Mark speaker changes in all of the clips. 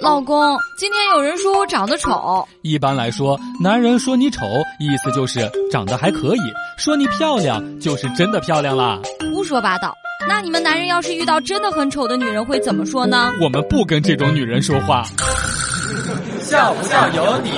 Speaker 1: 老公，今天有人说我长得丑。
Speaker 2: 一般来说，男人说你丑，意思就是长得还可以；说你漂亮，就是真的漂亮啦。
Speaker 1: 胡说八道！那你们男人要是遇到真的很丑的女人，会怎么说呢？
Speaker 2: 我们不跟这种女人说话。
Speaker 3: 笑不笑由你。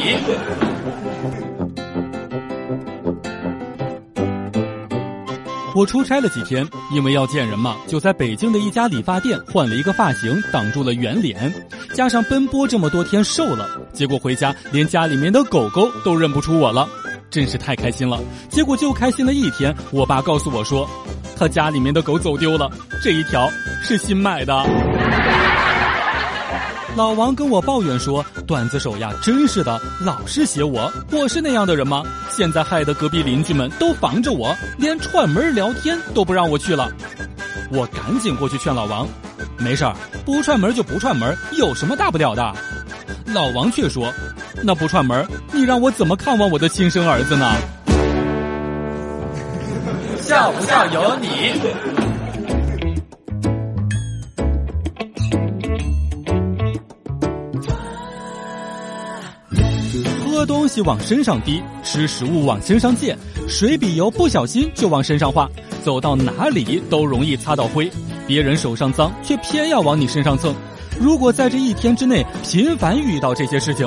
Speaker 2: 我出差了几天，因为要见人嘛，就在北京的一家理发店换了一个发型，挡住了圆脸，加上奔波这么多天瘦了，结果回家连家里面的狗狗都认不出我了，真是太开心了。结果就开心了一天，我爸告诉我说，他家里面的狗走丢了，这一条是新买的。老王跟我抱怨说：“段子手呀，真是的，老是写我。我是那样的人吗？现在害得隔壁邻居们都防着我，连串门聊天都不让我去了。”我赶紧过去劝老王：“没事儿，不串门就不串门，有什么大不了的？”老王却说：“那不串门，你让我怎么看望我的亲生儿子呢？”
Speaker 3: 笑不笑由你。
Speaker 2: 喝东西往身上滴，吃食物往身上溅，水笔油不小心就往身上画，走到哪里都容易擦到灰。别人手上脏，却偏要往你身上蹭。如果在这一天之内频繁遇到这些事情，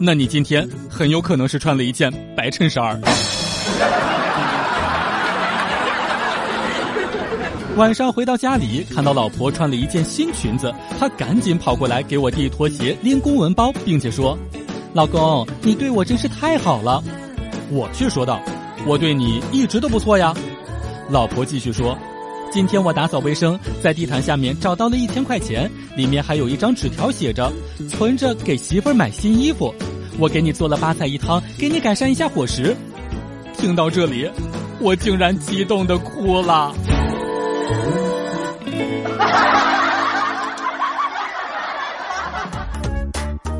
Speaker 2: 那你今天很有可能是穿了一件白衬衫儿。晚上回到家里，看到老婆穿了一件新裙子，他赶紧跑过来给我递拖鞋、拎公文包，并且说。老公，你对我真是太好了，我却说道：“我对你一直都不错呀。”老婆继续说：“今天我打扫卫生，在地毯下面找到了一千块钱，里面还有一张纸条，写着存着给媳妇儿买新衣服。我给你做了八菜一汤，给你改善一下伙食。”听到这里，我竟然激动的哭了。